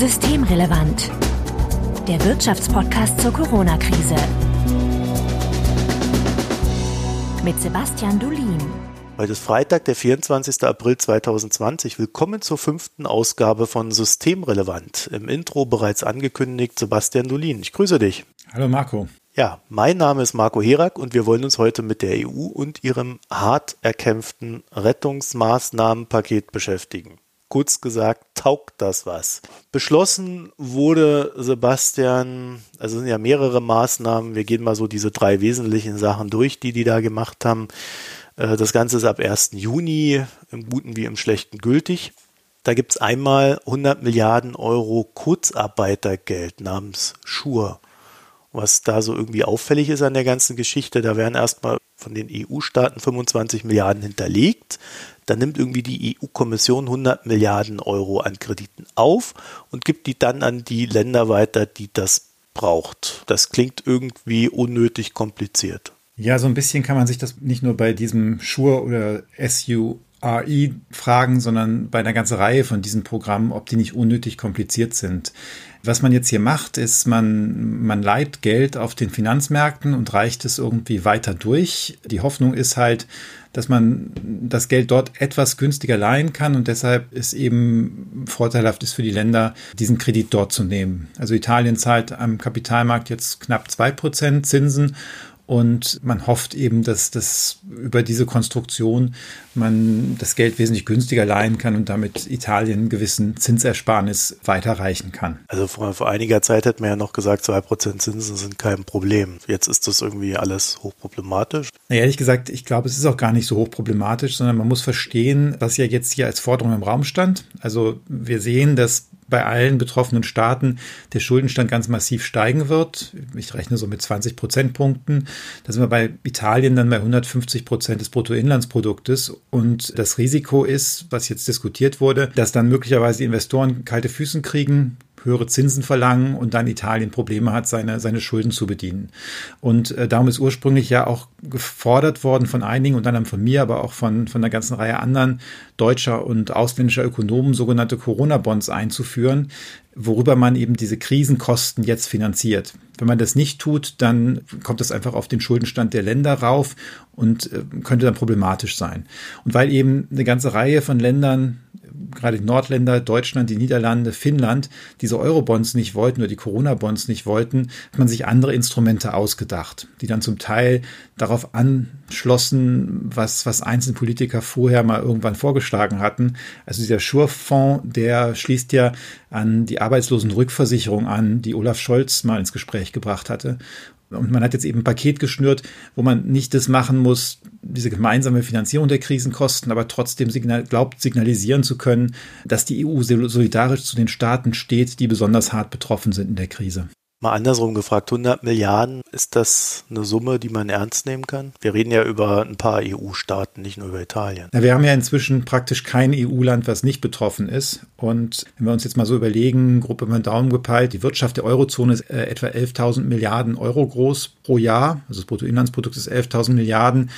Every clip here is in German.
Systemrelevant. Der Wirtschaftspodcast zur Corona-Krise. Mit Sebastian Dulin. Heute ist Freitag, der 24. April 2020. Willkommen zur fünften Ausgabe von Systemrelevant. Im Intro bereits angekündigt Sebastian Dulin. Ich grüße dich. Hallo Marco. Ja, mein Name ist Marco Herak und wir wollen uns heute mit der EU und ihrem hart erkämpften Rettungsmaßnahmenpaket beschäftigen. Kurz gesagt, taugt das was? Beschlossen wurde, Sebastian, also sind ja mehrere Maßnahmen. Wir gehen mal so diese drei wesentlichen Sachen durch, die die da gemacht haben. Äh, das Ganze ist ab 1. Juni im Guten wie im Schlechten gültig. Da gibt es einmal 100 Milliarden Euro Kurzarbeitergeld namens Schur. Was da so irgendwie auffällig ist an der ganzen Geschichte, da werden erstmal von den EU-Staaten 25 Milliarden hinterlegt. Dann nimmt irgendwie die EU-Kommission 100 Milliarden Euro an Krediten auf und gibt die dann an die Länder weiter, die das braucht. Das klingt irgendwie unnötig kompliziert. Ja, so ein bisschen kann man sich das nicht nur bei diesem Schur oder SU AI fragen, sondern bei einer ganzen Reihe von diesen Programmen, ob die nicht unnötig kompliziert sind. Was man jetzt hier macht, ist, man, man leiht Geld auf den Finanzmärkten und reicht es irgendwie weiter durch. Die Hoffnung ist halt, dass man das Geld dort etwas günstiger leihen kann und deshalb ist eben vorteilhaft ist für die Länder, diesen Kredit dort zu nehmen. Also Italien zahlt am Kapitalmarkt jetzt knapp zwei Prozent Zinsen und man hofft eben, dass das über diese Konstruktion man das Geld wesentlich günstiger leihen kann und damit Italien einen gewissen Zinsersparnis weiterreichen kann. Also vor, vor einiger Zeit hat man ja noch gesagt, zwei Prozent Zinsen sind kein Problem. Jetzt ist das irgendwie alles hochproblematisch. Na, ehrlich gesagt, ich glaube, es ist auch gar nicht so hochproblematisch, sondern man muss verstehen, was ja jetzt hier als Forderung im Raum stand. Also wir sehen, dass bei allen betroffenen Staaten der Schuldenstand ganz massiv steigen wird. Ich rechne so mit 20 Prozentpunkten. Da sind wir bei Italien dann bei 150 Prozent des Bruttoinlandsproduktes. Und das Risiko ist, was jetzt diskutiert wurde, dass dann möglicherweise die Investoren kalte Füßen kriegen, höhere Zinsen verlangen und dann Italien Probleme hat, seine, seine Schulden zu bedienen. Und äh, darum ist ursprünglich ja auch gefordert worden von einigen und dann von mir, aber auch von, von einer ganzen Reihe anderen deutscher und ausländischer Ökonomen sogenannte Corona-Bonds einzuführen, worüber man eben diese Krisenkosten jetzt finanziert. Wenn man das nicht tut, dann kommt das einfach auf den Schuldenstand der Länder rauf und äh, könnte dann problematisch sein. Und weil eben eine ganze Reihe von Ländern gerade die Nordländer, Deutschland, die Niederlande, Finnland diese Eurobonds nicht wollten oder die Corona-Bonds nicht wollten, hat man sich andere Instrumente ausgedacht, die dann zum Teil darauf anschlossen, was, was einzelne Politiker vorher mal irgendwann vorgeschlagen hatten. Also dieser Schurfonds, der schließt ja an die Arbeitslosenrückversicherung an, die Olaf Scholz mal ins Gespräch gebracht hatte. Und man hat jetzt eben ein Paket geschnürt, wo man nicht das machen muss, diese gemeinsame Finanzierung der Krisenkosten, aber trotzdem signal glaubt, signalisieren zu können, dass die EU solidarisch zu den Staaten steht, die besonders hart betroffen sind in der Krise. Mal andersrum gefragt, 100 Milliarden, ist das eine Summe, die man ernst nehmen kann? Wir reden ja über ein paar EU-Staaten, nicht nur über Italien. Na, wir haben ja inzwischen praktisch kein EU-Land, was nicht betroffen ist. Und wenn wir uns jetzt mal so überlegen, Gruppe mal Daumen gepeilt, die Wirtschaft der Eurozone ist äh, etwa 11.000 Milliarden Euro groß pro Jahr. Also das Bruttoinlandsprodukt ist 11.000 Milliarden.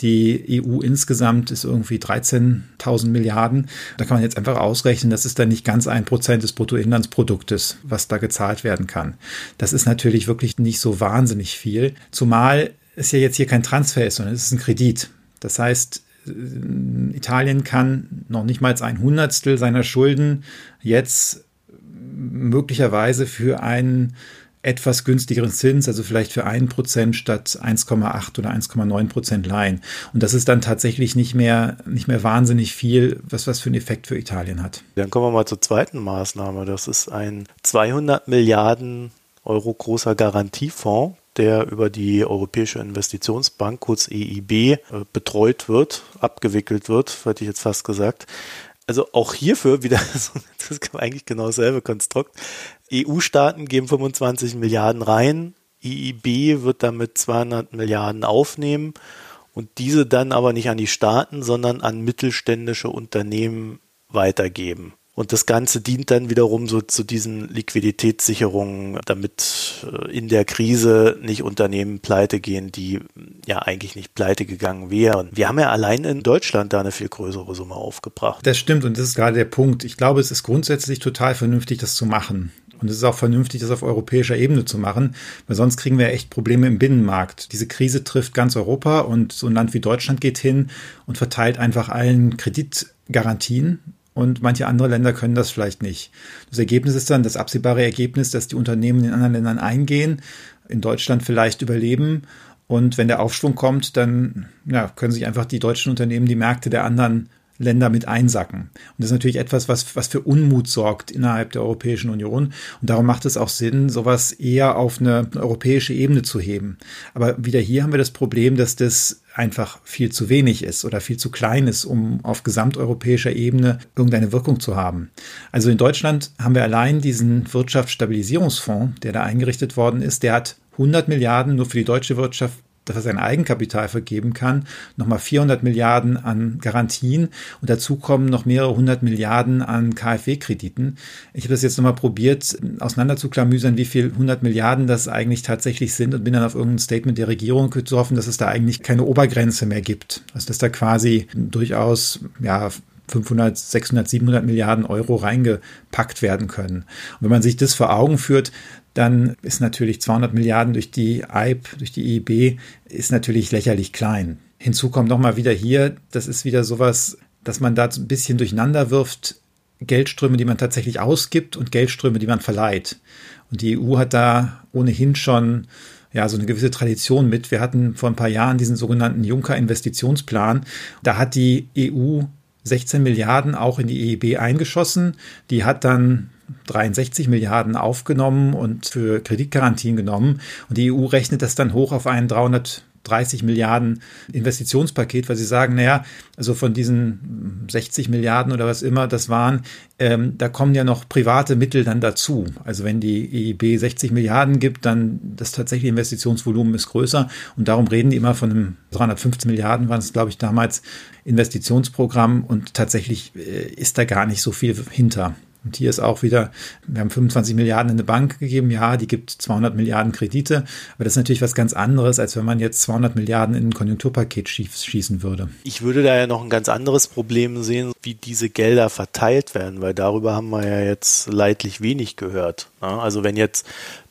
Die EU insgesamt ist irgendwie 13.000 Milliarden. Da kann man jetzt einfach ausrechnen, das ist dann nicht ganz ein Prozent des Bruttoinlandsproduktes, was da gezahlt werden kann. Das ist natürlich wirklich nicht so wahnsinnig viel. Zumal es ja jetzt hier kein Transfer ist, sondern es ist ein Kredit. Das heißt, äh, Italien kann noch nicht mal ein Hundertstel seiner Schulden jetzt möglicherweise für einen etwas günstigeren Zins, also vielleicht für 1% statt 1,8 oder 1,9 Prozent leihen. Und das ist dann tatsächlich nicht mehr, nicht mehr wahnsinnig viel, was was für einen Effekt für Italien hat. Dann kommen wir mal zur zweiten Maßnahme. Das ist ein 200 Milliarden Euro großer Garantiefonds, der über die Europäische Investitionsbank, kurz EIB, äh, betreut wird, abgewickelt wird, hätte ich jetzt fast gesagt. Also auch hierfür wieder, das ist eigentlich genau dasselbe Konstrukt. EU-Staaten geben 25 Milliarden rein, EIB wird damit 200 Milliarden aufnehmen und diese dann aber nicht an die Staaten, sondern an mittelständische Unternehmen weitergeben. Und das Ganze dient dann wiederum so zu diesen Liquiditätssicherungen, damit äh, in der Krise nicht Unternehmen pleite gehen, die ja eigentlich nicht pleite gegangen wären. Wir haben ja allein in Deutschland da eine viel größere Summe aufgebracht. Das stimmt und das ist gerade der Punkt. Ich glaube, es ist grundsätzlich total vernünftig, das zu machen. Und es ist auch vernünftig, das auf europäischer Ebene zu machen, weil sonst kriegen wir echt Probleme im Binnenmarkt. Diese Krise trifft ganz Europa und so ein Land wie Deutschland geht hin und verteilt einfach allen Kreditgarantien. Und manche andere Länder können das vielleicht nicht. Das Ergebnis ist dann das absehbare Ergebnis, dass die Unternehmen in anderen Ländern eingehen, in Deutschland vielleicht überleben. Und wenn der Aufschwung kommt, dann ja, können sich einfach die deutschen Unternehmen die Märkte der anderen Länder mit einsacken. Und das ist natürlich etwas, was, was für Unmut sorgt innerhalb der Europäischen Union. Und darum macht es auch Sinn, sowas eher auf eine europäische Ebene zu heben. Aber wieder hier haben wir das Problem, dass das einfach viel zu wenig ist oder viel zu klein ist, um auf gesamteuropäischer Ebene irgendeine Wirkung zu haben. Also in Deutschland haben wir allein diesen Wirtschaftsstabilisierungsfonds, der da eingerichtet worden ist, der hat 100 Milliarden nur für die deutsche Wirtschaft dass er sein Eigenkapital vergeben kann, nochmal 400 Milliarden an Garantien und dazu kommen noch mehrere hundert Milliarden an KfW-Krediten. Ich habe das jetzt nochmal probiert, auseinanderzuklamüsern, wie viel 100 Milliarden das eigentlich tatsächlich sind und bin dann auf irgendein Statement der Regierung getroffen, dass es da eigentlich keine Obergrenze mehr gibt. Also dass da quasi durchaus, ja, 500, 600, 700 Milliarden Euro reingepackt werden können. Und wenn man sich das vor Augen führt, dann ist natürlich 200 Milliarden durch die EIB, durch die EIB, ist natürlich lächerlich klein. Hinzu kommt nochmal wieder hier, das ist wieder sowas, dass man da ein bisschen durcheinander wirft, Geldströme, die man tatsächlich ausgibt und Geldströme, die man verleiht. Und die EU hat da ohnehin schon ja, so eine gewisse Tradition mit. Wir hatten vor ein paar Jahren diesen sogenannten Juncker Investitionsplan. Da hat die EU 16 Milliarden auch in die EIB eingeschossen. Die hat dann 63 Milliarden aufgenommen und für Kreditgarantien genommen. Und die EU rechnet das dann hoch auf ein 330 Milliarden Investitionspaket, weil sie sagen, naja, also von diesen 60 Milliarden oder was immer das waren, ähm, da kommen ja noch private Mittel dann dazu. Also wenn die EIB 60 Milliarden gibt, dann das tatsächliche Investitionsvolumen ist größer. Und darum reden die immer von einem 315 Milliarden waren es, glaube ich, damals Investitionsprogramm. Und tatsächlich äh, ist da gar nicht so viel hinter. Und hier ist auch wieder, wir haben 25 Milliarden in eine Bank gegeben, ja, die gibt 200 Milliarden Kredite, aber das ist natürlich was ganz anderes, als wenn man jetzt 200 Milliarden in ein Konjunkturpaket schießen würde. Ich würde da ja noch ein ganz anderes Problem sehen, wie diese Gelder verteilt werden, weil darüber haben wir ja jetzt leidlich wenig gehört. Ne? Also wenn jetzt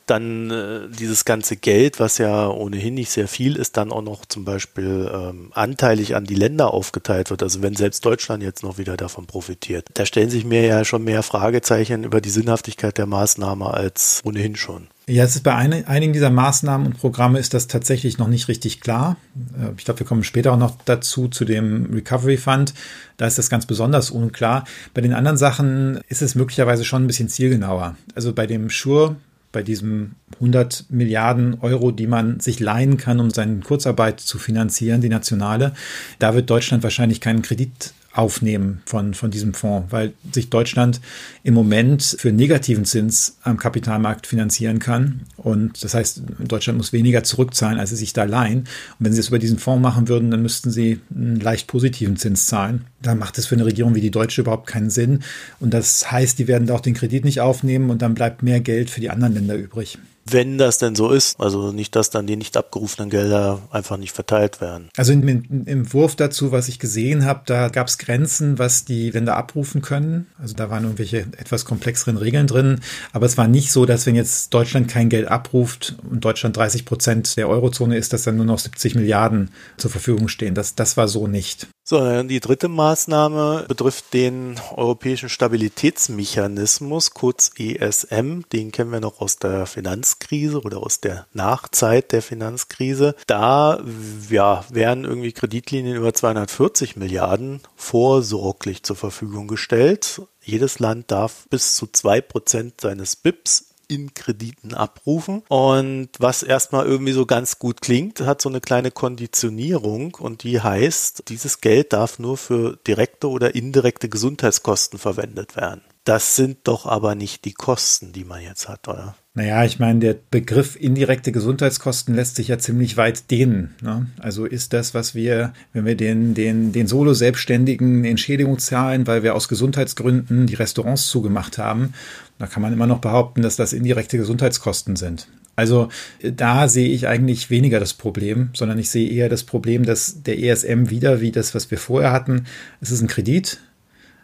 dann äh, dieses ganze Geld, was ja ohnehin nicht sehr viel ist, dann auch noch zum Beispiel ähm, anteilig an die Länder aufgeteilt wird. Also wenn selbst Deutschland jetzt noch wieder davon profitiert, da stellen sich mir ja schon mehr Fragezeichen über die Sinnhaftigkeit der Maßnahme als ohnehin schon. Ja, es ist bei ein, einigen dieser Maßnahmen und Programme ist das tatsächlich noch nicht richtig klar. Äh, ich glaube, wir kommen später auch noch dazu, zu dem Recovery Fund. Da ist das ganz besonders unklar. Bei den anderen Sachen ist es möglicherweise schon ein bisschen zielgenauer. Also bei dem Sure bei diesem 100 Milliarden Euro, die man sich leihen kann, um seine Kurzarbeit zu finanzieren, die nationale, da wird Deutschland wahrscheinlich keinen Kredit aufnehmen von, von diesem Fonds, weil sich Deutschland im Moment für negativen Zins am Kapitalmarkt finanzieren kann. Und das heißt, Deutschland muss weniger zurückzahlen, als sie sich da leihen. Und wenn sie es über diesen Fonds machen würden, dann müssten sie einen leicht positiven Zins zahlen. Dann macht es für eine Regierung wie die deutsche überhaupt keinen Sinn. Und das heißt, die werden da auch den Kredit nicht aufnehmen und dann bleibt mehr Geld für die anderen Länder übrig wenn das denn so ist. Also nicht, dass dann die nicht abgerufenen Gelder einfach nicht verteilt werden. Also im, im Entwurf dazu, was ich gesehen habe, da gab es Grenzen, was die Länder abrufen können. Also da waren irgendwelche etwas komplexeren Regeln drin. Aber es war nicht so, dass wenn jetzt Deutschland kein Geld abruft und Deutschland 30 Prozent der Eurozone ist, dass dann nur noch 70 Milliarden zur Verfügung stehen. Das, das war so nicht. So, die dritte Maßnahme betrifft den Europäischen Stabilitätsmechanismus, kurz ESM. Den kennen wir noch aus der Finanzkrise oder aus der Nachzeit der Finanzkrise. Da ja, werden irgendwie Kreditlinien über 240 Milliarden vorsorglich zur Verfügung gestellt. Jedes Land darf bis zu zwei Prozent seines BIPs in Krediten abrufen. Und was erstmal irgendwie so ganz gut klingt, hat so eine kleine Konditionierung und die heißt, dieses Geld darf nur für direkte oder indirekte Gesundheitskosten verwendet werden. Das sind doch aber nicht die Kosten, die man jetzt hat, oder? Naja, ich meine, der Begriff indirekte Gesundheitskosten lässt sich ja ziemlich weit dehnen. Ne? Also ist das, was wir, wenn wir den, den, den Solo-Selbstständigen Entschädigung zahlen, weil wir aus Gesundheitsgründen die Restaurants zugemacht haben, da kann man immer noch behaupten, dass das indirekte Gesundheitskosten sind. Also da sehe ich eigentlich weniger das Problem, sondern ich sehe eher das Problem, dass der ESM wieder wie das, was wir vorher hatten, es ist ein Kredit,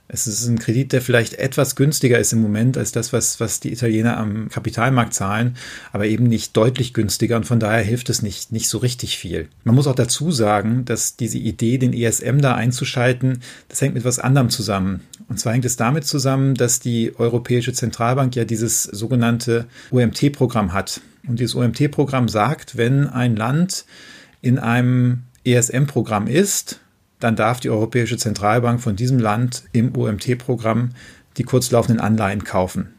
es ist ein Kredit, der vielleicht etwas günstiger ist im Moment als das, was, was die Italiener am Kapitalmarkt zahlen, aber eben nicht deutlich günstiger und von daher hilft es nicht, nicht so richtig viel. Man muss auch dazu sagen, dass diese Idee, den ESM da einzuschalten, das hängt mit was anderem zusammen. Und zwar hängt es damit zusammen, dass die Europäische Zentralbank ja dieses sogenannte OMT-Programm hat. Und dieses OMT-Programm sagt, wenn ein Land in einem ESM-Programm ist, dann darf die Europäische Zentralbank von diesem Land im OMT-Programm die kurzlaufenden Anleihen kaufen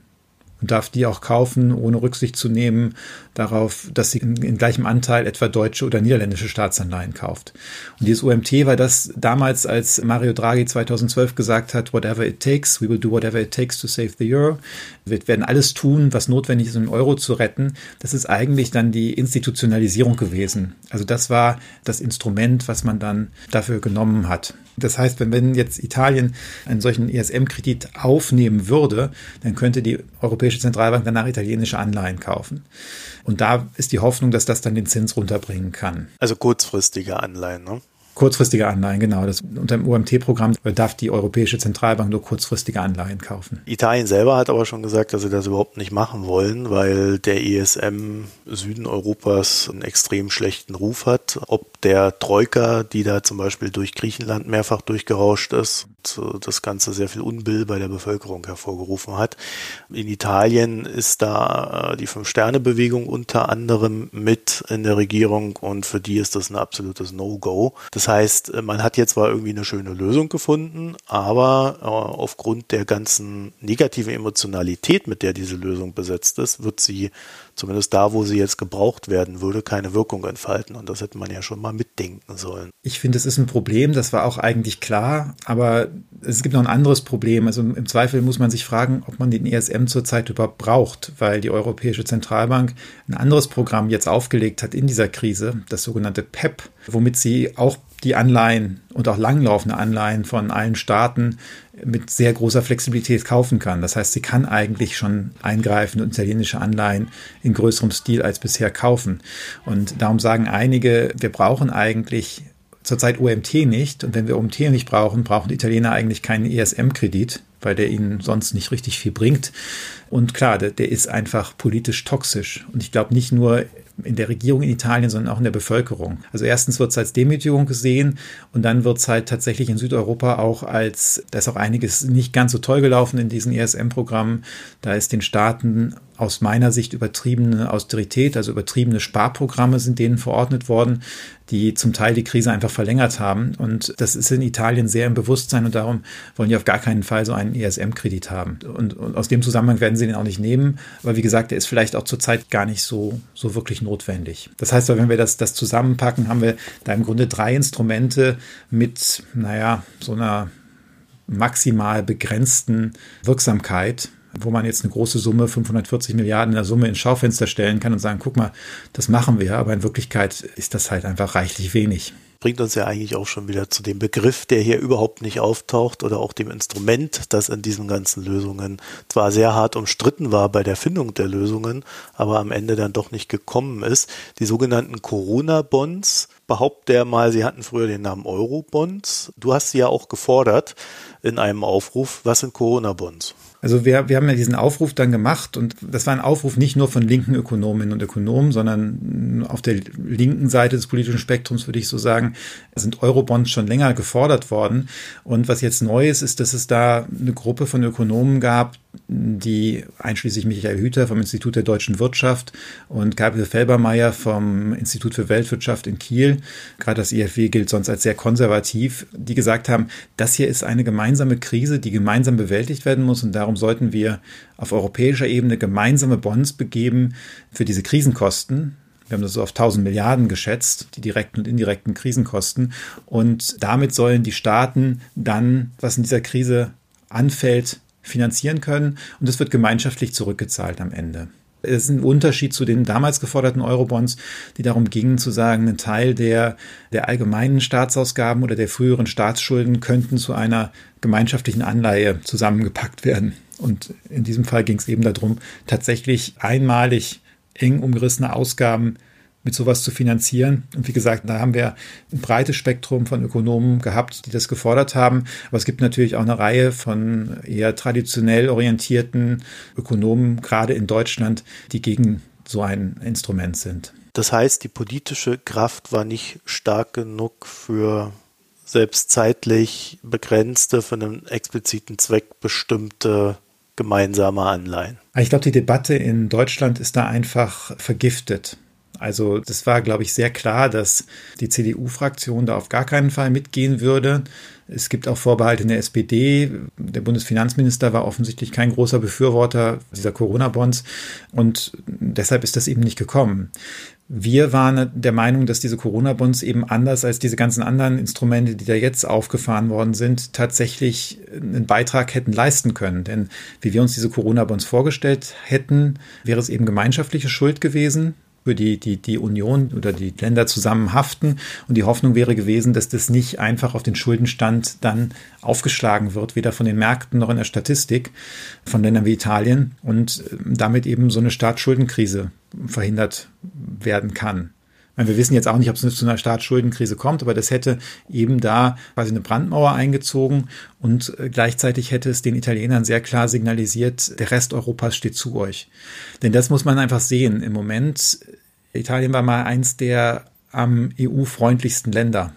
und darf die auch kaufen, ohne Rücksicht zu nehmen darauf, dass sie in, gleichem Anteil etwa deutsche oder niederländische Staatsanleihen kauft. Und dieses OMT war das damals, als Mario Draghi 2012 gesagt hat, whatever it takes, we will do whatever it takes to save the euro. Wir werden alles tun, was notwendig ist, um den Euro zu retten. Das ist eigentlich dann die Institutionalisierung gewesen. Also das war das Instrument, was man dann dafür genommen hat. Das heißt, wenn, wenn jetzt Italien einen solchen ESM-Kredit aufnehmen würde, dann könnte die Europäische Zentralbank danach italienische Anleihen kaufen. Und da ist die Hoffnung, dass das dann den Zins runterbringen kann. Also kurzfristige Anleihen, ne? Kurzfristige Anleihen, genau. Das, unter dem OMT-Programm darf die Europäische Zentralbank nur kurzfristige Anleihen kaufen. Italien selber hat aber schon gesagt, dass sie das überhaupt nicht machen wollen, weil der ESM Süden Europas einen extrem schlechten Ruf hat. Ob der Troika, die da zum Beispiel durch Griechenland mehrfach durchgerauscht ist, das Ganze sehr viel Unbill bei der Bevölkerung hervorgerufen hat. In Italien ist da äh, die Fünf-Sterne-Bewegung unter anderem mit in der Regierung und für die ist das ein absolutes No-Go. Das das heißt, äh, man hat jetzt zwar irgendwie eine schöne Lösung gefunden, aber äh, aufgrund der ganzen negativen Emotionalität, mit der diese Lösung besetzt ist, wird sie zumindest da, wo sie jetzt gebraucht werden würde, keine Wirkung entfalten. Und das hätte man ja schon mal mitdenken sollen. Ich finde, es ist ein Problem, das war auch eigentlich klar, aber es gibt noch ein anderes Problem. Also im Zweifel muss man sich fragen, ob man den ESM zurzeit überhaupt braucht, weil die Europäische Zentralbank ein anderes Programm jetzt aufgelegt hat in dieser Krise, das sogenannte PEP, e womit sie auch die Anleihen und auch langlaufende Anleihen von allen Staaten mit sehr großer Flexibilität kaufen kann. Das heißt, sie kann eigentlich schon eingreifen und italienische Anleihen in größerem Stil als bisher kaufen. Und darum sagen einige, wir brauchen eigentlich zurzeit OMT nicht. Und wenn wir OMT nicht brauchen, brauchen die Italiener eigentlich keinen ESM-Kredit, weil der ihnen sonst nicht richtig viel bringt. Und klar, der, der ist einfach politisch toxisch. Und ich glaube nicht nur in der Regierung in Italien, sondern auch in der Bevölkerung. Also erstens wird es als Demütigung gesehen und dann wird es halt tatsächlich in Südeuropa auch als, da ist auch einiges nicht ganz so toll gelaufen in diesen ESM-Programmen. Da ist den Staaten aus meiner Sicht übertriebene Austerität, also übertriebene Sparprogramme sind denen verordnet worden, die zum Teil die Krise einfach verlängert haben. Und das ist in Italien sehr im Bewusstsein und darum wollen die auf gar keinen Fall so einen ESM-Kredit haben. Und, und, aus dem Zusammenhang werden sie den auch nicht nehmen. Aber wie gesagt, der ist vielleicht auch zurzeit gar nicht so, so wirklich notwendig. Das heißt, wenn wir das, das zusammenpacken, haben wir da im Grunde drei Instrumente mit, naja, so einer maximal begrenzten Wirksamkeit wo man jetzt eine große Summe, 540 Milliarden in der Summe ins Schaufenster stellen kann und sagen, guck mal, das machen wir, aber in Wirklichkeit ist das halt einfach reichlich wenig bringt uns ja eigentlich auch schon wieder zu dem Begriff, der hier überhaupt nicht auftaucht oder auch dem Instrument, das in diesen ganzen Lösungen zwar sehr hart umstritten war bei der Findung der Lösungen, aber am Ende dann doch nicht gekommen ist. Die sogenannten Corona-Bonds, behauptet er mal, sie hatten früher den Namen Euro-Bonds. Du hast sie ja auch gefordert in einem Aufruf. Was sind Corona-Bonds? Also wir, wir haben ja diesen Aufruf dann gemacht und das war ein Aufruf nicht nur von linken Ökonominnen und Ökonomen, sondern auf der linken Seite des politischen Spektrums würde ich so sagen, sind Eurobonds schon länger gefordert worden. Und was jetzt neu ist, ist, dass es da eine Gruppe von Ökonomen gab, die einschließlich Michael Hüter vom Institut der deutschen Wirtschaft und Gabriel Felbermeier vom Institut für Weltwirtschaft in Kiel, gerade das IFW gilt sonst als sehr konservativ, die gesagt haben, das hier ist eine gemeinsame Krise, die gemeinsam bewältigt werden muss und darum sollten wir auf europäischer Ebene gemeinsame Bonds begeben für diese Krisenkosten, wir haben das so auf 1000 Milliarden geschätzt, die direkten und indirekten Krisenkosten. Und damit sollen die Staaten dann, was in dieser Krise anfällt, finanzieren können und es wird gemeinschaftlich zurückgezahlt am Ende. Es ist ein Unterschied zu den damals geforderten Eurobonds, die darum gingen zu sagen, ein Teil der, der allgemeinen Staatsausgaben oder der früheren Staatsschulden könnten zu einer gemeinschaftlichen Anleihe zusammengepackt werden. Und in diesem Fall ging es eben darum, tatsächlich einmalig eng umgerissene Ausgaben mit sowas zu finanzieren. Und wie gesagt, da haben wir ein breites Spektrum von Ökonomen gehabt, die das gefordert haben. Aber es gibt natürlich auch eine Reihe von eher traditionell orientierten Ökonomen, gerade in Deutschland, die gegen so ein Instrument sind. Das heißt, die politische Kraft war nicht stark genug für selbst zeitlich begrenzte, für einen expliziten Zweck bestimmte gemeinsame Anleihen. Ich glaube, die Debatte in Deutschland ist da einfach vergiftet. Also das war, glaube ich, sehr klar, dass die CDU-Fraktion da auf gar keinen Fall mitgehen würde. Es gibt auch Vorbehalte in der SPD. Der Bundesfinanzminister war offensichtlich kein großer Befürworter dieser Corona-Bonds und deshalb ist das eben nicht gekommen. Wir waren der Meinung, dass diese Corona-Bonds eben anders als diese ganzen anderen Instrumente, die da jetzt aufgefahren worden sind, tatsächlich einen Beitrag hätten leisten können. Denn wie wir uns diese Corona-Bonds vorgestellt hätten, wäre es eben gemeinschaftliche Schuld gewesen für die, die, die Union oder die Länder zusammen haften. Und die Hoffnung wäre gewesen, dass das nicht einfach auf den Schuldenstand dann aufgeschlagen wird, weder von den Märkten noch in der Statistik von Ländern wie Italien und äh, damit eben so eine Staatsschuldenkrise verhindert werden kann. Wir wissen jetzt auch nicht, ob es zu einer Staatsschuldenkrise kommt, aber das hätte eben da quasi eine Brandmauer eingezogen und äh, gleichzeitig hätte es den Italienern sehr klar signalisiert, der Rest Europas steht zu euch. Denn das muss man einfach sehen. Im Moment, Italien war mal eins der am EU-freundlichsten Länder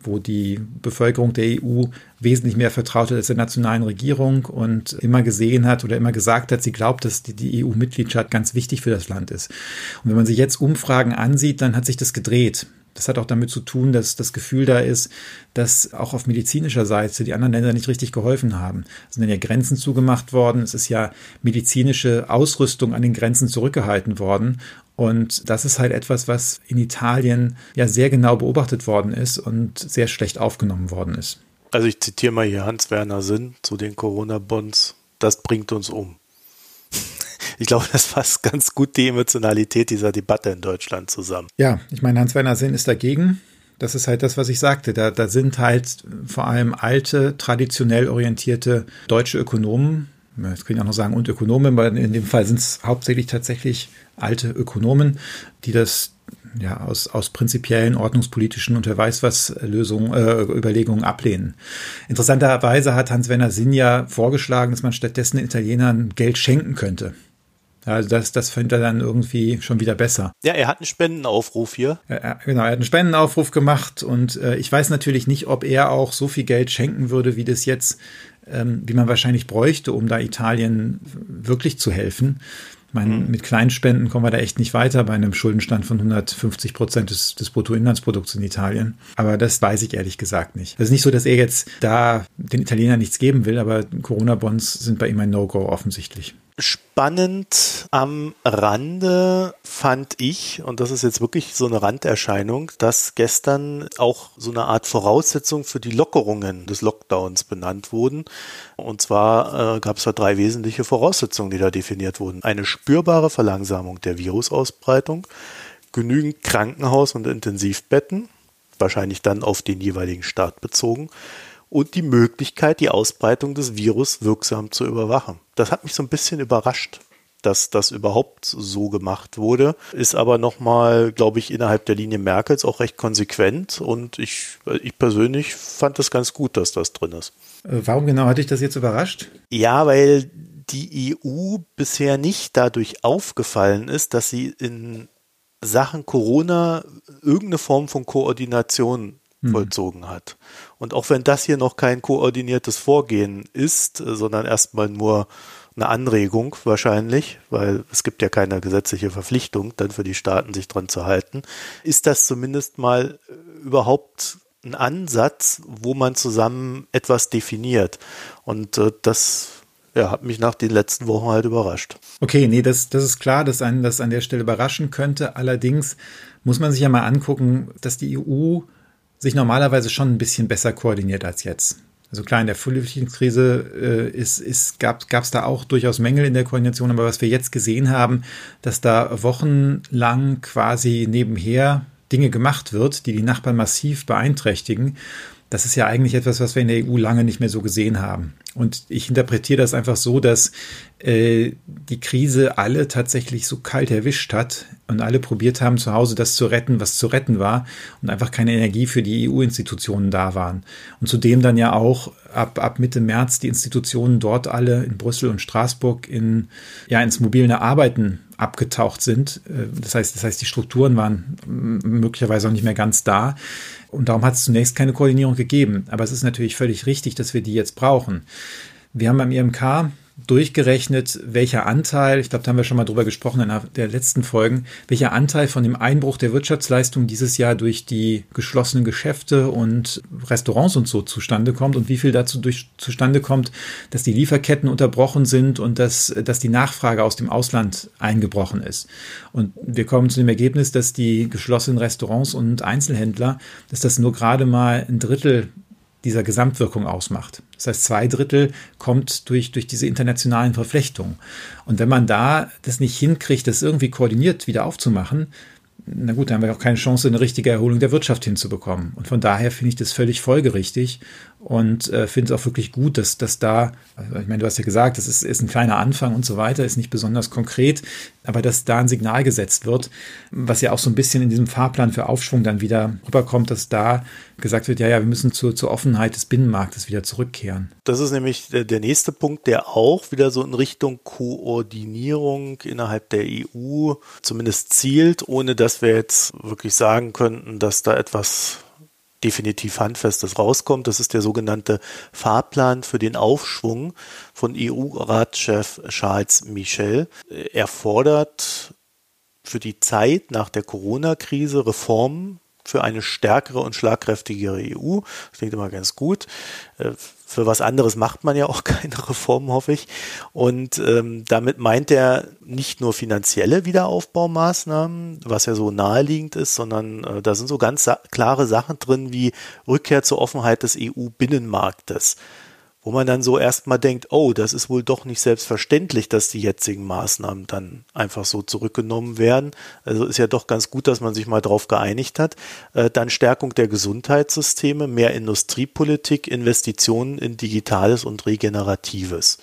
wo die Bevölkerung der EU wesentlich mehr vertraut hat als der nationalen Regierung und immer gesehen hat oder immer gesagt hat, sie glaubt, dass die, die EU-Mitgliedschaft ganz wichtig für das Land ist. Und wenn man sich jetzt Umfragen ansieht, dann hat sich das gedreht. Das hat auch damit zu tun, dass das Gefühl da ist, dass auch auf medizinischer Seite die anderen Länder nicht richtig geholfen haben. Es sind ja Grenzen zugemacht worden, es ist ja medizinische Ausrüstung an den Grenzen zurückgehalten worden. Und das ist halt etwas, was in Italien ja sehr genau beobachtet worden ist und sehr schlecht aufgenommen worden ist. Also ich zitiere mal hier Hans-Werner Sinn zu den Corona-Bonds. Das bringt uns um. Ich glaube, das fasst ganz gut die Emotionalität dieser Debatte in Deutschland zusammen. Ja, ich meine, Hans-Werner Sinn ist dagegen. Das ist halt das, was ich sagte. Da, da sind halt vor allem alte, traditionell orientierte deutsche Ökonomen das können ich auch noch sagen, und Ökonomen, weil in dem Fall sind es hauptsächlich tatsächlich alte Ökonomen, die das ja aus, aus prinzipiellen, ordnungspolitischen und wer weiß was Lösungen, äh, Überlegungen ablehnen. Interessanterweise hat Hans-Werner Sinn ja vorgeschlagen, dass man stattdessen den Italienern Geld schenken könnte. Also das, das findet er dann irgendwie schon wieder besser. Ja, er hat einen Spendenaufruf hier. Ja, genau, er hat einen Spendenaufruf gemacht und äh, ich weiß natürlich nicht, ob er auch so viel Geld schenken würde, wie das jetzt ähm, wie man wahrscheinlich bräuchte, um da Italien wirklich zu helfen. Ich meine, mhm. mit Kleinspenden kommen wir da echt nicht weiter bei einem Schuldenstand von 150 Prozent des, des Bruttoinlandsprodukts in Italien. Aber das weiß ich ehrlich gesagt nicht. Es ist nicht so, dass er jetzt da den Italienern nichts geben will, aber Corona-Bonds sind bei ihm ein No-Go offensichtlich. Spannend am Rande fand ich, und das ist jetzt wirklich so eine Randerscheinung, dass gestern auch so eine Art Voraussetzung für die Lockerungen des Lockdowns benannt wurden. Und zwar äh, gab es da drei wesentliche Voraussetzungen, die da definiert wurden. Eine spürbare Verlangsamung der Virusausbreitung, genügend Krankenhaus- und Intensivbetten, wahrscheinlich dann auf den jeweiligen Staat bezogen, und die Möglichkeit, die Ausbreitung des Virus wirksam zu überwachen. Das hat mich so ein bisschen überrascht, dass das überhaupt so gemacht wurde. Ist aber nochmal, glaube ich, innerhalb der Linie Merkels auch recht konsequent und ich, ich persönlich fand das ganz gut, dass das drin ist. Äh, warum genau hatte ich das jetzt überrascht? Ja, weil die EU bisher nicht dadurch aufgefallen ist, dass sie in Sachen Corona irgendeine Form von Koordination hm. vollzogen hat. Und auch wenn das hier noch kein koordiniertes Vorgehen ist, sondern erstmal nur eine Anregung wahrscheinlich, weil es gibt ja keine gesetzliche Verpflichtung dann für die Staaten, sich dran zu halten, ist das zumindest mal überhaupt ein Ansatz, wo man zusammen etwas definiert. Und äh, das ja, hat mich nach den letzten Wochen halt überrascht. Okay, nee, das, das ist klar, dass einen das an der Stelle überraschen könnte. Allerdings muss man sich ja mal angucken, dass die EU sich normalerweise schon ein bisschen besser koordiniert als jetzt. Also klar, in der Flüchtlingskrise äh, ist, ist, gab es da auch durchaus Mängel in der Koordination, aber was wir jetzt gesehen haben, dass da wochenlang quasi nebenher Dinge gemacht wird, die die Nachbarn massiv beeinträchtigen, das ist ja eigentlich etwas, was wir in der EU lange nicht mehr so gesehen haben. Und ich interpretiere das einfach so, dass äh, die Krise alle tatsächlich so kalt erwischt hat und alle probiert haben, zu Hause das zu retten, was zu retten war und einfach keine Energie für die EU-Institutionen da waren. Und zudem dann ja auch ab, ab Mitte März die Institutionen dort alle in Brüssel und Straßburg in, ja, ins mobile Arbeiten abgetaucht sind. Äh, das heißt, das heißt, die Strukturen waren möglicherweise auch nicht mehr ganz da. Und darum hat es zunächst keine Koordinierung gegeben. Aber es ist natürlich völlig richtig, dass wir die jetzt brauchen. Wir haben beim IMK durchgerechnet, welcher Anteil, ich glaube, da haben wir schon mal drüber gesprochen in der letzten Folgen, welcher Anteil von dem Einbruch der Wirtschaftsleistung dieses Jahr durch die geschlossenen Geschäfte und Restaurants und so zustande kommt und wie viel dazu durch, zustande kommt, dass die Lieferketten unterbrochen sind und dass, dass die Nachfrage aus dem Ausland eingebrochen ist. Und wir kommen zu dem Ergebnis, dass die geschlossenen Restaurants und Einzelhändler, dass das nur gerade mal ein Drittel dieser Gesamtwirkung ausmacht. Das heißt, zwei Drittel kommt durch, durch diese internationalen Verflechtungen. Und wenn man da das nicht hinkriegt, das irgendwie koordiniert wieder aufzumachen, na gut, dann haben wir auch keine Chance, eine richtige Erholung der Wirtschaft hinzubekommen. Und von daher finde ich das völlig folgerichtig und äh, finde es auch wirklich gut, dass, dass da, also ich meine, du hast ja gesagt, das ist, ist ein kleiner Anfang und so weiter, ist nicht besonders konkret, aber dass da ein Signal gesetzt wird, was ja auch so ein bisschen in diesem Fahrplan für Aufschwung dann wieder rüberkommt, dass da gesagt wird, ja, ja, wir müssen zur, zur Offenheit des Binnenmarktes wieder zurückkehren. Das ist nämlich der, der nächste Punkt, der auch wieder so in Richtung Koordinierung innerhalb der EU zumindest zielt, ohne dass wir jetzt wirklich sagen könnten, dass da etwas definitiv Handfestes rauskommt. Das ist der sogenannte Fahrplan für den Aufschwung von EU-Ratschef Charles Michel. Er fordert für die Zeit nach der Corona-Krise Reformen für eine stärkere und schlagkräftigere EU. Das klingt immer ganz gut. Für was anderes macht man ja auch keine Reform, hoffe ich. Und ähm, damit meint er nicht nur finanzielle Wiederaufbaumaßnahmen, was ja so naheliegend ist, sondern äh, da sind so ganz sa klare Sachen drin wie Rückkehr zur Offenheit des EU-Binnenmarktes wo man dann so erstmal denkt, oh, das ist wohl doch nicht selbstverständlich, dass die jetzigen Maßnahmen dann einfach so zurückgenommen werden. Also ist ja doch ganz gut, dass man sich mal darauf geeinigt hat. Äh, dann Stärkung der Gesundheitssysteme, mehr Industriepolitik, Investitionen in Digitales und Regeneratives.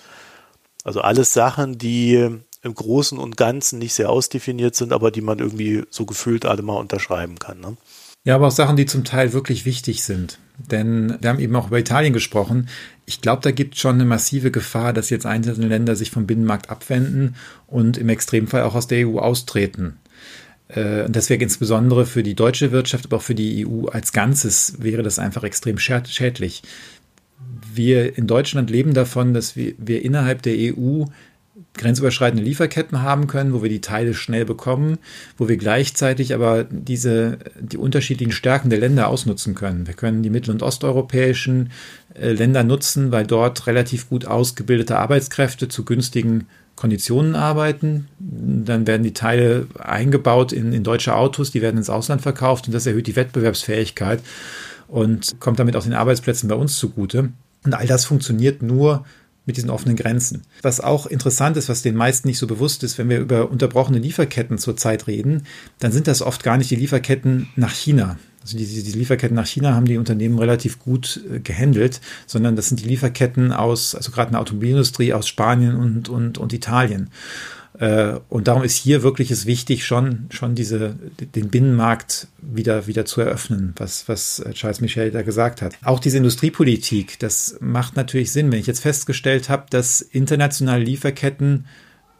Also alles Sachen, die im Großen und Ganzen nicht sehr ausdefiniert sind, aber die man irgendwie so gefühlt alle mal unterschreiben kann. Ne? Ja, aber auch Sachen, die zum Teil wirklich wichtig sind. Denn wir haben eben auch über Italien gesprochen. Ich glaube, da gibt es schon eine massive Gefahr, dass jetzt einzelne Länder sich vom Binnenmarkt abwenden und im Extremfall auch aus der EU austreten. Äh, und deswegen insbesondere für die deutsche Wirtschaft, aber auch für die EU als Ganzes wäre das einfach extrem schädlich. Wir in Deutschland leben davon, dass wir, wir innerhalb der EU grenzüberschreitende Lieferketten haben können, wo wir die Teile schnell bekommen, wo wir gleichzeitig aber diese, die unterschiedlichen Stärken der Länder ausnutzen können. Wir können die mittel- und osteuropäischen äh, Länder nutzen, weil dort relativ gut ausgebildete Arbeitskräfte zu günstigen Konditionen arbeiten. Dann werden die Teile eingebaut in, in deutsche Autos, die werden ins Ausland verkauft und das erhöht die Wettbewerbsfähigkeit und kommt damit auch den Arbeitsplätzen bei uns zugute. Und all das funktioniert nur mit diesen offenen Grenzen. Was auch interessant ist, was den meisten nicht so bewusst ist, wenn wir über unterbrochene Lieferketten zurzeit reden, dann sind das oft gar nicht die Lieferketten nach China. Also die, die Lieferketten nach China haben die Unternehmen relativ gut äh, gehandelt, sondern das sind die Lieferketten aus, also gerade in der Automobilindustrie aus Spanien und, und, und Italien. Äh, und darum ist hier wirklich es wichtig, schon, schon diese, den Binnenmarkt wieder, wieder zu eröffnen, was, was äh, Charles Michel da gesagt hat. Auch diese Industriepolitik, das macht natürlich Sinn. Wenn ich jetzt festgestellt habe, dass internationale Lieferketten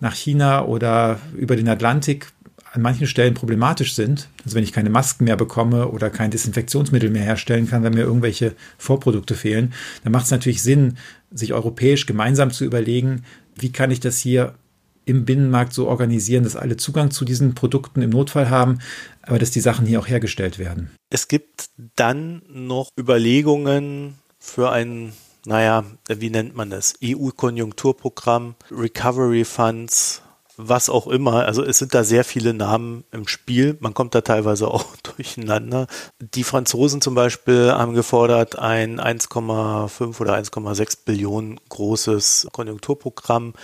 nach China oder über den Atlantik an manchen Stellen problematisch sind, also wenn ich keine Masken mehr bekomme oder kein Desinfektionsmittel mehr herstellen kann, wenn mir irgendwelche Vorprodukte fehlen, dann macht es natürlich Sinn, sich europäisch gemeinsam zu überlegen, wie kann ich das hier im Binnenmarkt so organisieren, dass alle Zugang zu diesen Produkten im Notfall haben, aber dass die Sachen hier auch hergestellt werden. Es gibt dann noch Überlegungen für ein, naja, wie nennt man das? EU-Konjunkturprogramm, Recovery Funds, was auch immer. Also es sind da sehr viele Namen im Spiel. Man kommt da teilweise auch durcheinander. Die Franzosen zum Beispiel haben gefordert, ein 1,5 oder 1,6 Billionen großes Konjunkturprogramm.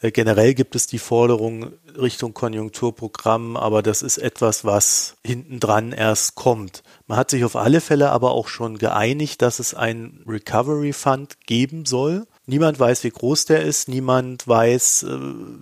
Äh, generell gibt es die Forderung Richtung Konjunkturprogramm, aber das ist etwas, was hintendran erst kommt. Man hat sich auf alle Fälle aber auch schon geeinigt, dass es ein Recovery Fund geben soll. Niemand weiß, wie groß der ist, niemand weiß, äh,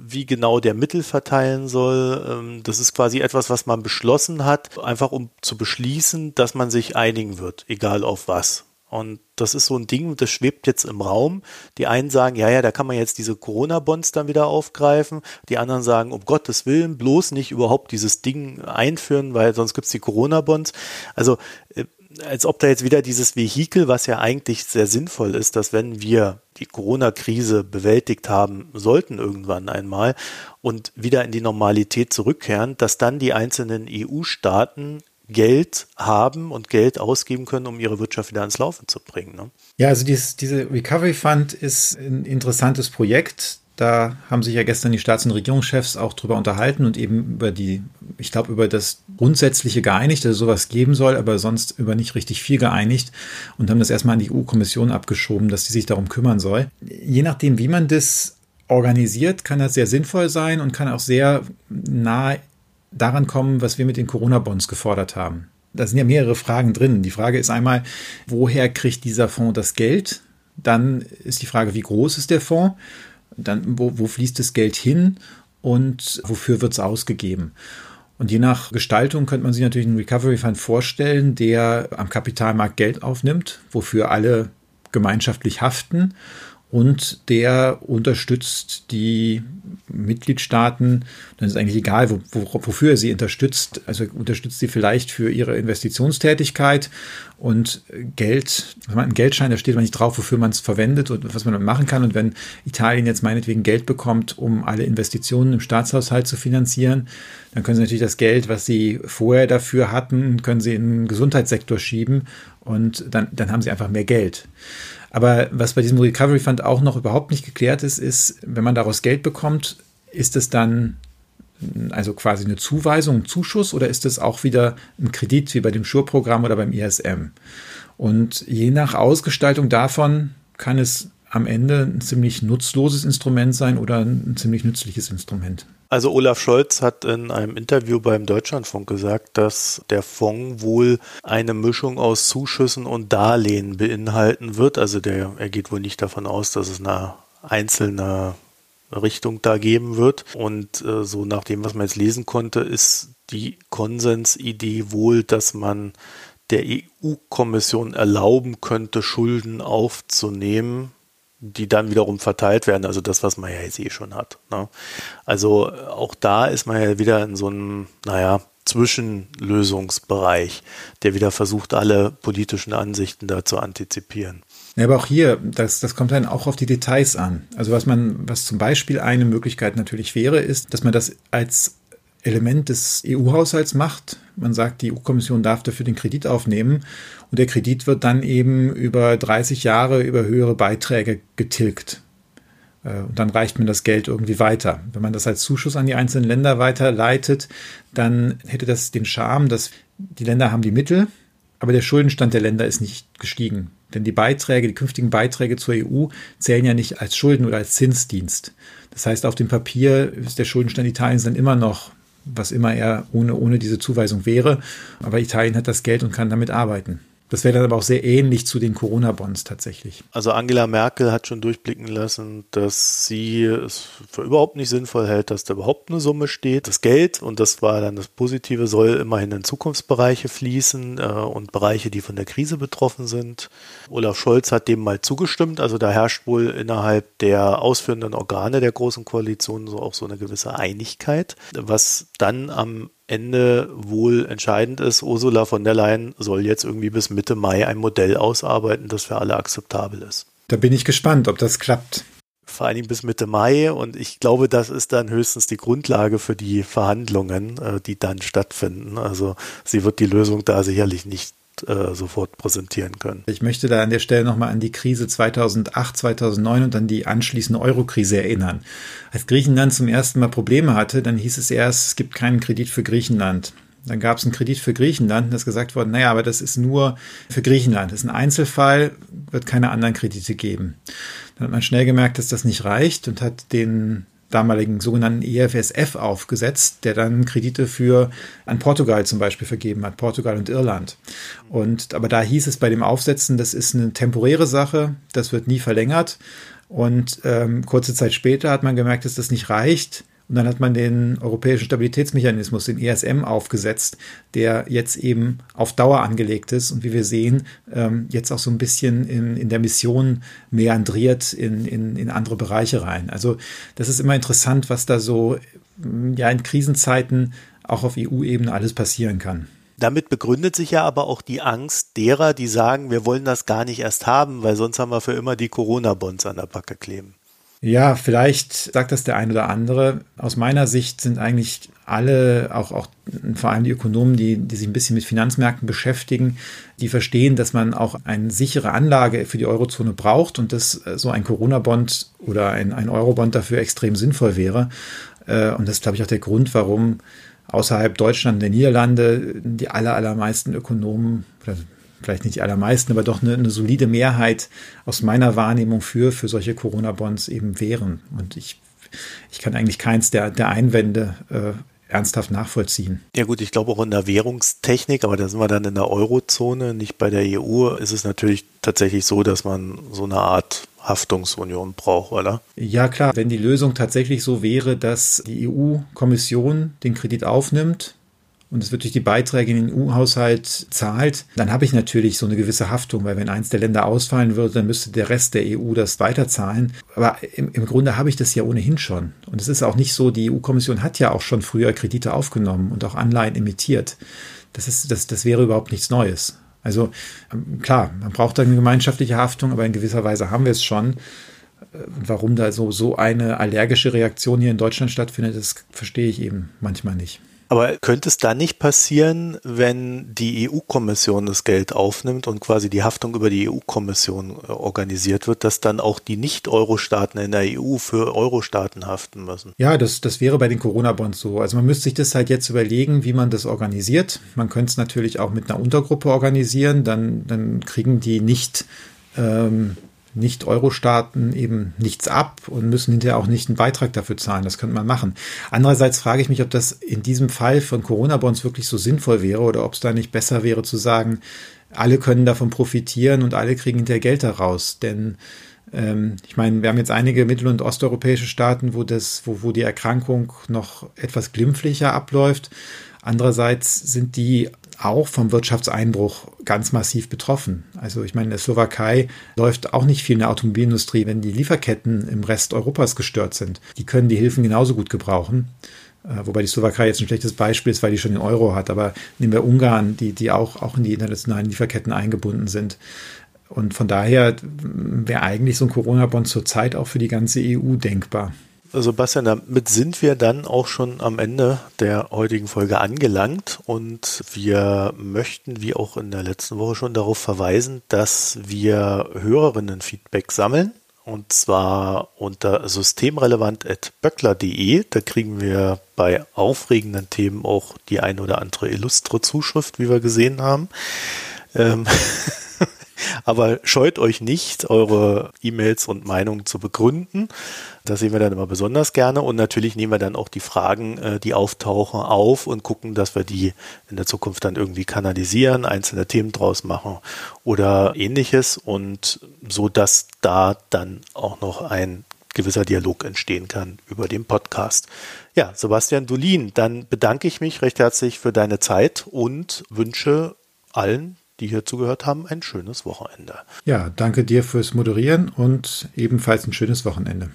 wie genau der Mittel verteilen soll. Ähm, das ist quasi etwas, was man beschlossen hat, einfach um zu beschließen, dass man sich einigen wird, egal auf was. Und das ist so ein Ding, das schwebt jetzt im Raum. Die einen sagen, ja, ja, da kann man jetzt diese Corona-Bonds dann wieder aufgreifen. Die anderen sagen, um Gottes Willen, bloß nicht überhaupt dieses Ding einführen, weil sonst gibt's die Corona-Bonds. Also äh, als ob da jetzt wieder dieses Vehikel, was ja eigentlich sehr sinnvoll ist, dass wenn wir die Corona-Krise bewältigt haben sollten irgendwann einmal und wieder in die Normalität zurückkehren, dass dann die einzelnen EU-Staaten Geld haben und Geld ausgeben können, um ihre Wirtschaft wieder ans Laufen zu bringen. Ne? Ja, also dieses, diese Recovery Fund ist ein interessantes Projekt. Da haben sich ja gestern die Staats- und Regierungschefs auch drüber unterhalten und eben über die, ich glaube, über das Grundsätzliche geeinigt, dass es sowas geben soll, aber sonst über nicht richtig viel geeinigt und haben das erstmal an die EU-Kommission abgeschoben, dass sie sich darum kümmern soll. Je nachdem, wie man das organisiert, kann das sehr sinnvoll sein und kann auch sehr nah daran kommen, was wir mit den Corona-Bonds gefordert haben. Da sind ja mehrere Fragen drin. Die Frage ist einmal, woher kriegt dieser Fonds das Geld? Dann ist die Frage, wie groß ist der Fonds? dann wo, wo fließt das Geld hin und wofür wird es ausgegeben. Und je nach Gestaltung könnte man sich natürlich einen Recovery Fund vorstellen, der am Kapitalmarkt Geld aufnimmt, wofür alle gemeinschaftlich haften und der unterstützt die Mitgliedstaaten, dann ist eigentlich egal, wo, wo, wofür er sie unterstützt. Also unterstützt sie vielleicht für ihre Investitionstätigkeit und Geld, ein Geldschein, da steht man nicht drauf, wofür man es verwendet und was man damit machen kann. Und wenn Italien jetzt meinetwegen Geld bekommt, um alle Investitionen im Staatshaushalt zu finanzieren, dann können sie natürlich das Geld, was sie vorher dafür hatten, können sie in den Gesundheitssektor schieben und dann, dann haben sie einfach mehr Geld. Aber was bei diesem Recovery Fund auch noch überhaupt nicht geklärt ist, ist, wenn man daraus Geld bekommt, ist es dann also quasi eine Zuweisung, ein Zuschuss oder ist es auch wieder ein Kredit wie bei dem Schur-Programm oder beim ISM? Und je nach Ausgestaltung davon kann es am Ende ein ziemlich nutzloses Instrument sein oder ein ziemlich nützliches Instrument. Also Olaf Scholz hat in einem Interview beim Deutschlandfunk gesagt, dass der Fonds wohl eine Mischung aus Zuschüssen und Darlehen beinhalten wird. Also der, er geht wohl nicht davon aus, dass es eine einzelne Richtung da geben wird. Und äh, so nach dem, was man jetzt lesen konnte, ist die Konsensidee wohl, dass man der EU-Kommission erlauben könnte, Schulden aufzunehmen, die dann wiederum verteilt werden, also das, was man ja jetzt eh schon hat. Ne? Also auch da ist man ja wieder in so einem, naja, Zwischenlösungsbereich, der wieder versucht, alle politischen Ansichten da zu antizipieren. Ja, aber auch hier, das, das kommt dann auch auf die Details an. Also was man, was zum Beispiel eine Möglichkeit natürlich wäre, ist, dass man das als Element des EU-Haushalts macht. Man sagt, die EU-Kommission darf dafür den Kredit aufnehmen und der Kredit wird dann eben über 30 Jahre über höhere Beiträge getilgt. Äh, und dann reicht man das Geld irgendwie weiter. Wenn man das als Zuschuss an die einzelnen Länder weiterleitet, dann hätte das den Charme, dass die Länder haben die Mittel, aber der Schuldenstand der Länder ist nicht gestiegen. Denn die Beiträge, die künftigen Beiträge zur EU zählen ja nicht als Schulden oder als Zinsdienst. Das heißt, auf dem Papier ist der Schuldenstand Italiens dann immer noch was immer er ohne, ohne diese Zuweisung wäre. Aber Italien hat das Geld und kann damit arbeiten. Das wäre dann aber auch sehr ähnlich zu den Corona-Bonds tatsächlich. Also Angela Merkel hat schon durchblicken lassen, dass sie es für überhaupt nicht sinnvoll hält, dass da überhaupt eine Summe steht. Das Geld, und das war dann das Positive, soll immerhin in Zukunftsbereiche fließen äh, und Bereiche, die von der Krise betroffen sind. Olaf Scholz hat dem mal zugestimmt. Also da herrscht wohl innerhalb der ausführenden Organe der Großen Koalition so auch so eine gewisse Einigkeit, was dann am Ende wohl entscheidend ist, Ursula von der Leyen soll jetzt irgendwie bis Mitte Mai ein Modell ausarbeiten, das für alle akzeptabel ist. Da bin ich gespannt, ob das klappt. Vor allen Dingen bis Mitte Mai und ich glaube, das ist dann höchstens die Grundlage für die Verhandlungen, äh, die dann stattfinden. Also sie wird die Lösung da sicherlich nicht äh, sofort präsentieren können. Ich möchte da an der Stelle nochmal an die Krise 2008, 2009 und an die anschließende Euro-Krise erinnern. Als Griechenland zum ersten Mal Probleme hatte, dann hieß es erst, es gibt keinen Kredit für Griechenland. Dann gab es einen Kredit für Griechenland und es ist gesagt worden, naja, aber das ist nur für Griechenland. Das ist ein Einzelfall, wird keine anderen Kredite geben. Dann hat man schnell gemerkt, dass das nicht reicht und hat den damaligen sogenannten EFSF aufgesetzt, der dann Kredite für an Portugal zum Beispiel vergeben hat, Portugal und Irland. Und aber da hieß es bei dem Aufsetzen, das ist eine temporäre Sache, das wird nie verlängert. Und ähm, kurze Zeit später hat man gemerkt, dass das nicht reicht. Und dann hat man den Europäischen Stabilitätsmechanismus, den ESM, aufgesetzt, der jetzt eben auf Dauer angelegt ist und wie wir sehen, ähm, jetzt auch so ein bisschen in, in der Mission meandriert in, in, in andere Bereiche rein. Also das ist immer interessant, was da so ja in Krisenzeiten auch auf EU-Ebene alles passieren kann. Damit begründet sich ja aber auch die Angst derer, die sagen, wir wollen das gar nicht erst haben, weil sonst haben wir für immer die Corona-Bonds an der Backe kleben. Ja, vielleicht sagt das der ein oder andere. Aus meiner Sicht sind eigentlich alle, auch, auch vor allem die Ökonomen, die, die sich ein bisschen mit Finanzmärkten beschäftigen, die verstehen, dass man auch eine sichere Anlage für die Eurozone braucht und dass äh, so ein Corona-Bond oder ein, ein Euro-Bond dafür extrem sinnvoll wäre. Äh, und das ist, glaube ich, auch der Grund, warum außerhalb Deutschland und der Niederlande die aller, allermeisten Ökonomen, vielleicht nicht die allermeisten, aber doch eine, eine solide Mehrheit aus meiner Wahrnehmung für, für solche Corona-Bonds eben wären. Und ich, ich kann eigentlich keins der, der Einwände äh, ernsthaft nachvollziehen. Ja gut, ich glaube auch in der Währungstechnik, aber da sind wir dann in der Eurozone, nicht bei der EU, ist es natürlich tatsächlich so, dass man so eine Art Haftungsunion braucht, oder? Ja klar, wenn die Lösung tatsächlich so wäre, dass die EU-Kommission den Kredit aufnimmt, und es wird durch die Beiträge in den EU-Haushalt zahlt, dann habe ich natürlich so eine gewisse Haftung, weil wenn eins der Länder ausfallen würde, dann müsste der Rest der EU das weiterzahlen. Aber im, im Grunde habe ich das ja ohnehin schon. Und es ist auch nicht so, die EU-Kommission hat ja auch schon früher Kredite aufgenommen und auch Anleihen emittiert. Das, ist, das, das wäre überhaupt nichts Neues. Also ähm, klar, man braucht da eine gemeinschaftliche Haftung, aber in gewisser Weise haben wir es schon. Äh, warum da so, so eine allergische Reaktion hier in Deutschland stattfindet, das verstehe ich eben manchmal nicht. Aber könnte es da nicht passieren, wenn die EU-Kommission das Geld aufnimmt und quasi die Haftung über die EU-Kommission äh, organisiert wird, dass dann auch die Nicht-Euro-Staaten in der EU für Euro-Staaten haften müssen? Ja, das, das wäre bei den Corona-Bonds so. Also man müsste sich das halt jetzt überlegen, wie man das organisiert. Man könnte es natürlich auch mit einer Untergruppe organisieren, dann, dann kriegen die nicht ähm, nicht-Euro-Staaten eben nichts ab und müssen hinterher auch nicht einen Beitrag dafür zahlen. Das könnte man machen. Andererseits frage ich mich, ob das in diesem Fall von Corona-Bonds wirklich so sinnvoll wäre oder ob es da nicht besser wäre zu sagen, alle können davon profitieren und alle kriegen hinterher Geld daraus. Denn ähm, ich meine, wir haben jetzt einige mittel- und osteuropäische Staaten, wo das, wo, wo die Erkrankung noch etwas glimpflicher abläuft. Andererseits sind die auch vom Wirtschaftseinbruch ganz massiv betroffen. Also ich meine, in der Slowakei läuft auch nicht viel in der Automobilindustrie, wenn die Lieferketten im Rest Europas gestört sind. Die können die Hilfen genauso gut gebrauchen. Äh, wobei die Slowakei jetzt ein schlechtes Beispiel ist, weil die schon den Euro hat. Aber nehmen wir Ungarn, die, die auch, auch in die internationalen Lieferketten eingebunden sind. Und von daher wäre eigentlich so ein Corona-Bond zurzeit auch für die ganze EU denkbar. Sebastian, damit sind wir dann auch schon am Ende der heutigen Folge angelangt und wir möchten, wie auch in der letzten Woche schon, darauf verweisen, dass wir Hörerinnen-Feedback sammeln und zwar unter systemrelevant.böckler.de. Da kriegen wir bei aufregenden Themen auch die ein oder andere illustre Zuschrift, wie wir gesehen haben. Ähm Aber scheut euch nicht, eure E-Mails und Meinungen zu begründen. Das sehen wir dann immer besonders gerne. Und natürlich nehmen wir dann auch die Fragen, äh, die auftauchen, auf und gucken, dass wir die in der Zukunft dann irgendwie kanalisieren, einzelne Themen draus machen oder ähnliches. Und so, dass da dann auch noch ein gewisser Dialog entstehen kann über den Podcast. Ja, Sebastian Dulin, dann bedanke ich mich recht herzlich für deine Zeit und wünsche allen die hier zugehört haben, ein schönes Wochenende. Ja, danke dir fürs Moderieren und ebenfalls ein schönes Wochenende.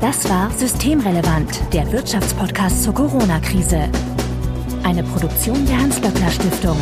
Das war Systemrelevant, der Wirtschaftspodcast zur Corona-Krise. Eine Produktion der Hans-Böckler Stiftung.